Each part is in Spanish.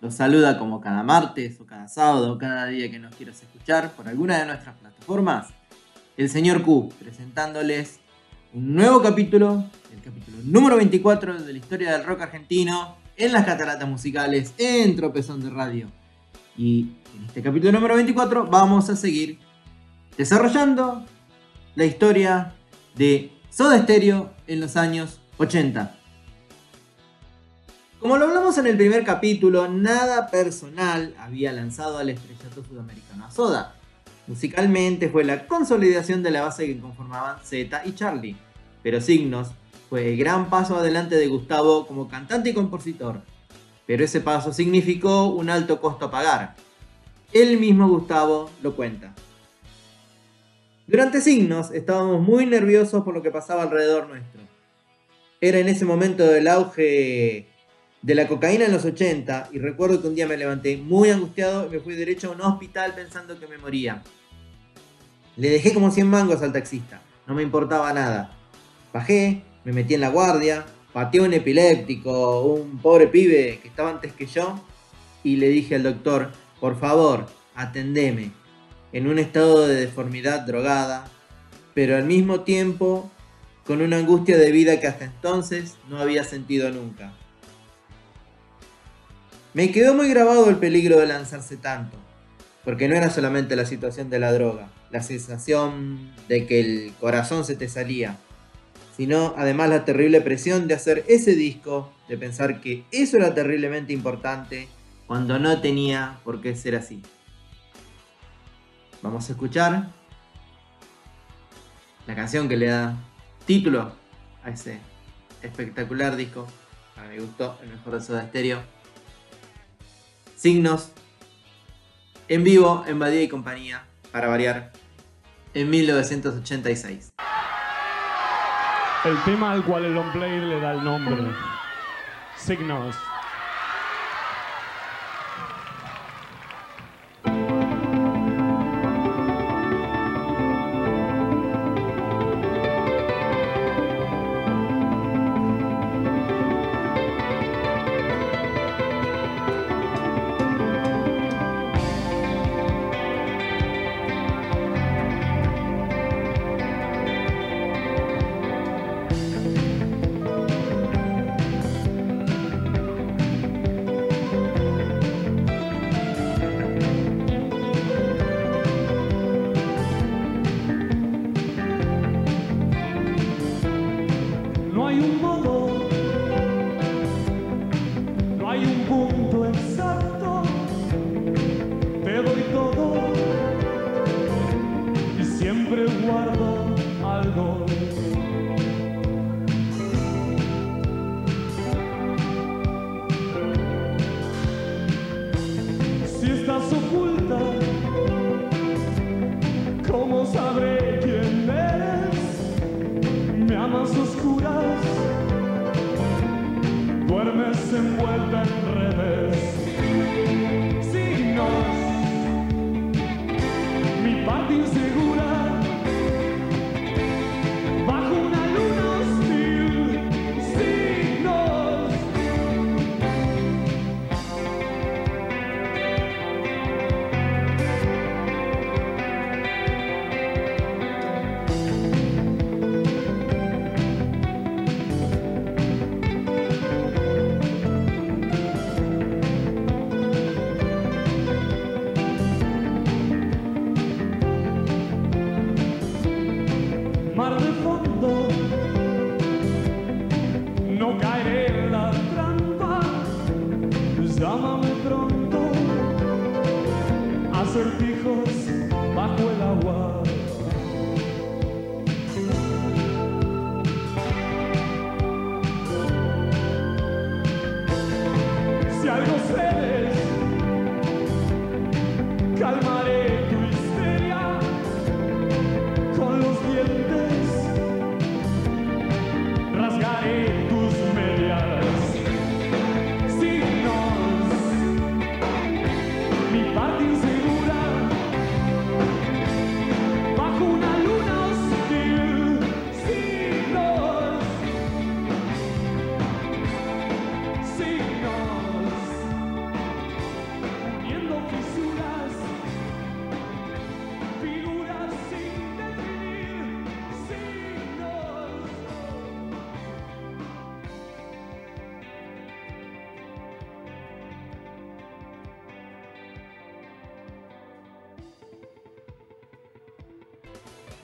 Los saluda como cada martes o cada sábado o cada día que nos quieras escuchar por alguna de nuestras plataformas. El señor Q, presentándoles un nuevo capítulo, el capítulo número 24 de la historia del rock argentino en las cataratas musicales en Tropezón de Radio. Y en este capítulo número 24 vamos a seguir desarrollando la historia de Soda Stereo en los años 80. Como lo hablamos en el primer capítulo, nada personal había lanzado al estrellato sudamericano a Soda. Musicalmente fue la consolidación de la base que conformaban Z y Charlie, pero Signos fue el gran paso adelante de Gustavo como cantante y compositor. Pero ese paso significó un alto costo a pagar. El mismo Gustavo lo cuenta. Durante Signos estábamos muy nerviosos por lo que pasaba alrededor nuestro. Era en ese momento del auge de la cocaína en los 80 y recuerdo que un día me levanté muy angustiado y me fui derecho a un hospital pensando que me moría. Le dejé como 100 mangos al taxista, no me importaba nada. Bajé, me metí en la guardia, pateé un epiléptico, un pobre pibe que estaba antes que yo y le dije al doctor, por favor, atendeme, en un estado de deformidad drogada, pero al mismo tiempo con una angustia de vida que hasta entonces no había sentido nunca. Me quedó muy grabado el peligro de lanzarse tanto, porque no era solamente la situación de la droga, la sensación de que el corazón se te salía, sino además la terrible presión de hacer ese disco, de pensar que eso era terriblemente importante cuando no tenía por qué ser así. Vamos a escuchar la canción que le da título a ese espectacular disco. A mí me gustó, el mejor de Soda Stereo. Signos en vivo en Badía y compañía, para variar, en 1986. El tema al cual el long play le da el nombre. Signos. well. Acertijos bajo el agua.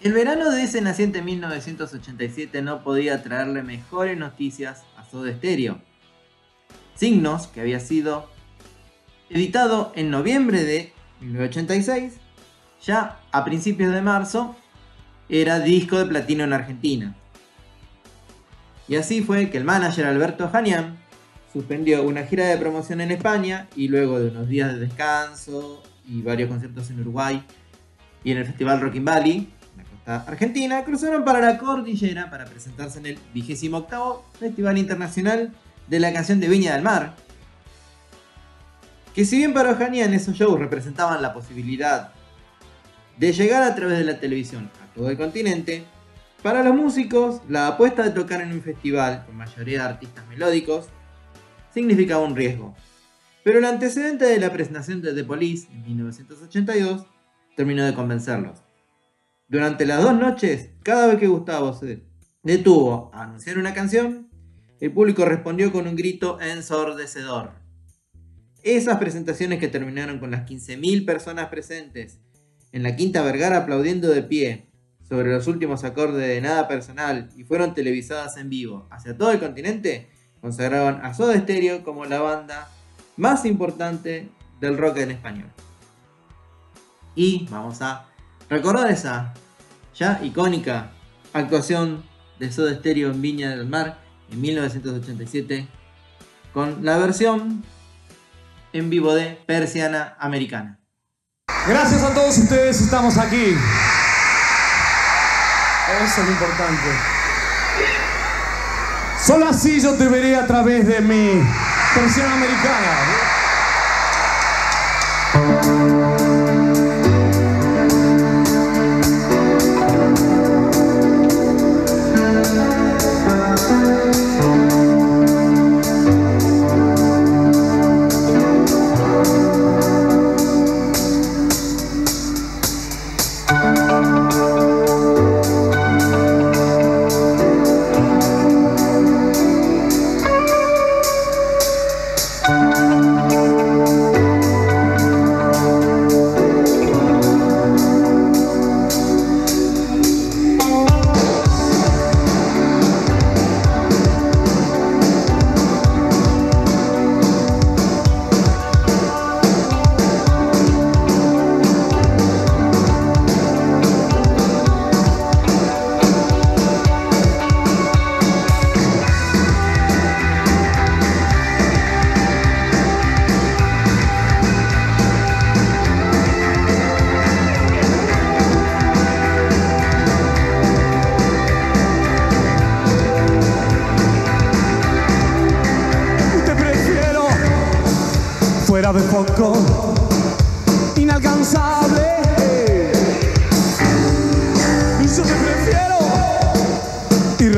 El verano de ese naciente 1987 no podía traerle mejores noticias a Soda Stereo. Signos, que había sido editado en noviembre de 1986, ya a principios de marzo era disco de platino en Argentina. Y así fue que el manager Alberto Janian suspendió una gira de promoción en España y luego de unos días de descanso y varios conciertos en Uruguay y en el festival Rock in Valley, en argentina, cruzaron para la cordillera para presentarse en el 28 Festival Internacional de la Canción de Viña del Mar. Que si bien para Janian esos shows representaban la posibilidad de llegar a través de la televisión a todo el continente, para los músicos la apuesta de tocar en un festival con mayoría de artistas melódicos significaba un riesgo. Pero el antecedente de la presentación de The Police en 1982 terminó de convencerlos. Durante las dos noches, cada vez que Gustavo se detuvo a anunciar una canción, el público respondió con un grito ensordecedor. Esas presentaciones que terminaron con las 15.000 personas presentes en la Quinta Vergara aplaudiendo de pie sobre los últimos acordes de Nada Personal y fueron televisadas en vivo hacia todo el continente, consagraron a Soda Stereo como la banda más importante del rock en español. Y vamos a recordar esa ya icónica actuación de Soda Stereo en Viña del Mar en 1987 con la versión en vivo de Persiana Americana. Gracias a todos ustedes, estamos aquí. Eso es lo importante. Solo así yo te veré a través de mi versión americana.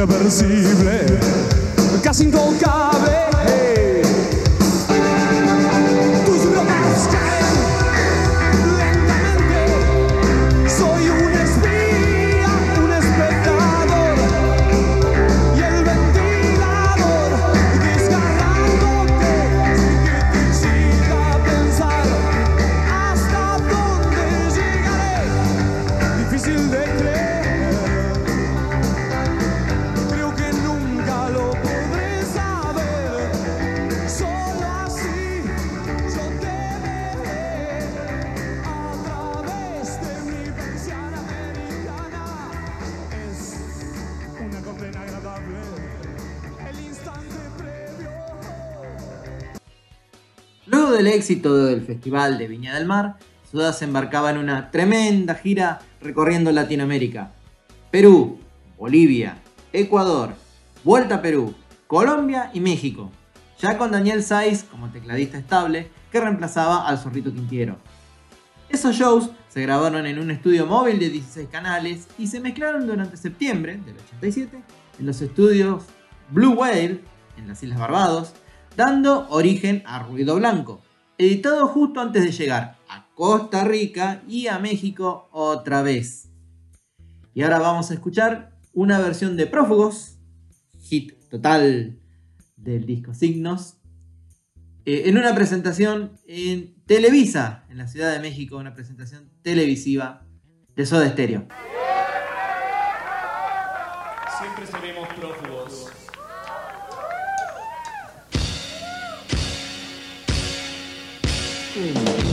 Irreversible, casi intocable. Éxito del Festival de Viña del Mar, Soda se embarcaba en una tremenda gira recorriendo Latinoamérica. Perú, Bolivia, Ecuador, Vuelta a Perú, Colombia y México. Ya con Daniel Saiz como tecladista estable que reemplazaba al Zorrito Quintiero. Esos shows se grabaron en un estudio móvil de 16 canales y se mezclaron durante septiembre del 87 en los estudios Blue Whale en las Islas Barbados, dando origen a Ruido Blanco, editado justo antes de llegar a Costa Rica y a México otra vez. Y ahora vamos a escuchar una versión de Prófugos, hit total del disco Signos, eh, en una presentación en Televisa, en la Ciudad de México, una presentación televisiva de Soda Stereo. Siempre seremos prófugos. Hum.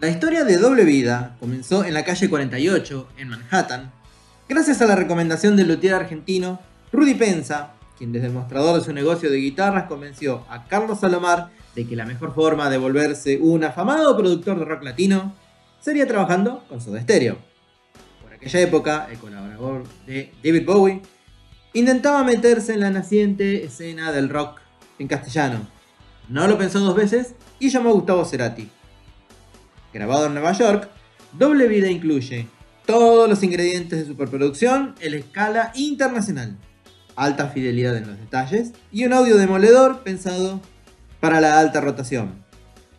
La historia de Doble Vida comenzó en la calle 48, en Manhattan, gracias a la recomendación del luthier argentino Rudy Penza, quien desde el mostrador de su negocio de guitarras convenció a Carlos Salomar de que la mejor forma de volverse un afamado productor de rock latino sería trabajando con Soda Stereo. Por aquella época, el colaborador de David Bowie intentaba meterse en la naciente escena del rock en castellano. No lo pensó dos veces y llamó a Gustavo Cerati. Grabado en Nueva York, Doble Vida incluye todos los ingredientes de superproducción en escala internacional, alta fidelidad en los detalles y un audio demoledor pensado para la alta rotación.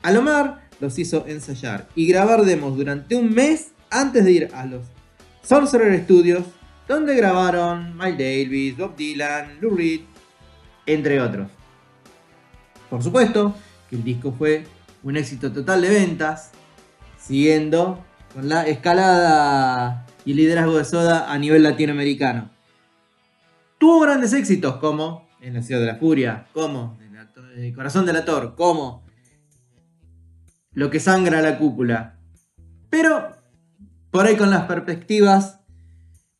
Alomar los hizo ensayar y grabar demos durante un mes antes de ir a los Sorcerer Studios, donde grabaron Miles Davis, Bob Dylan, Lou Reed, entre otros. Por supuesto que el disco fue un éxito total de ventas, siguiendo con la escalada y liderazgo de Soda a nivel latinoamericano. Tuvo grandes éxitos como En la ciudad de la furia, como En El corazón del ator, como Lo que sangra la cúpula. Pero por ahí con las perspectivas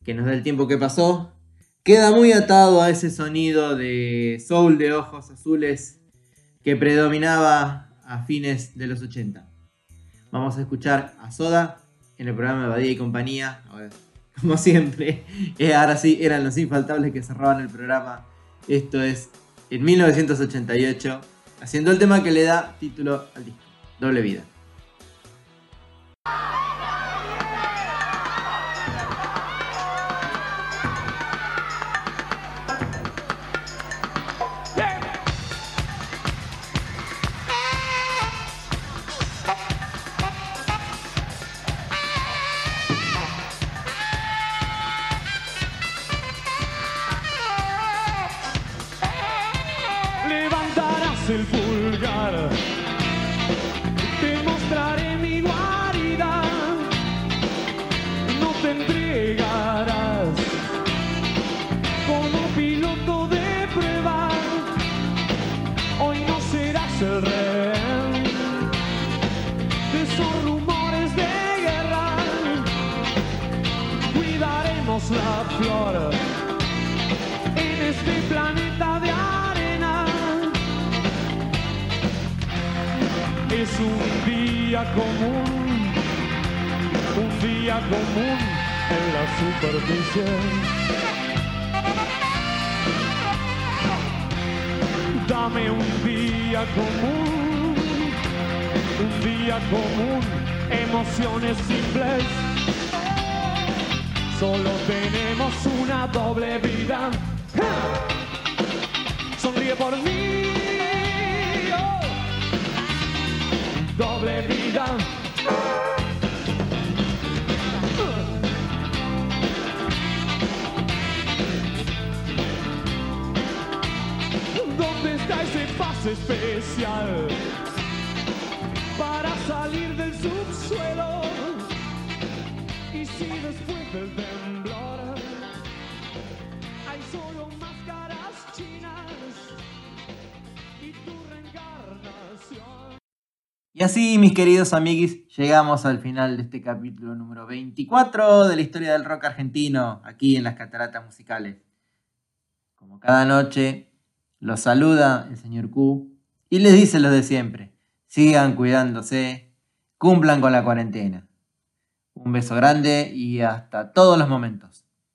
que nos da el tiempo que pasó, queda muy atado a ese sonido de soul de ojos azules que predominaba a fines de los 80. Vamos a escuchar a Soda en el programa de Badía y compañía. Como siempre, eh, ahora sí eran los infaltables que cerraban el programa. Esto es en 1988, haciendo el tema que le da título al disco, Doble Vida. de esos rumores de guerra. Cuidaremos la flor en este planeta de arena. Es un día común, un día común en la superficie. dame un día común, un día común, emociones simples. Solo tenemos una doble vida. Sonríe por mí. oh. Doble vida. ¿Dónde está ese pase especial para salir del subsuelo? Y si después hay solo máscaras chinas y tu reencarnación. Y así, mis queridos amiguis, llegamos al final de este capítulo número 24 de la historia del rock argentino, aquí en las cataratas musicales. Como cada noche, los saluda el señor Q y les dice lo de siempre. Sigan cuidándose, cumplan con la cuarentena. Un beso grande y hasta todos los momentos.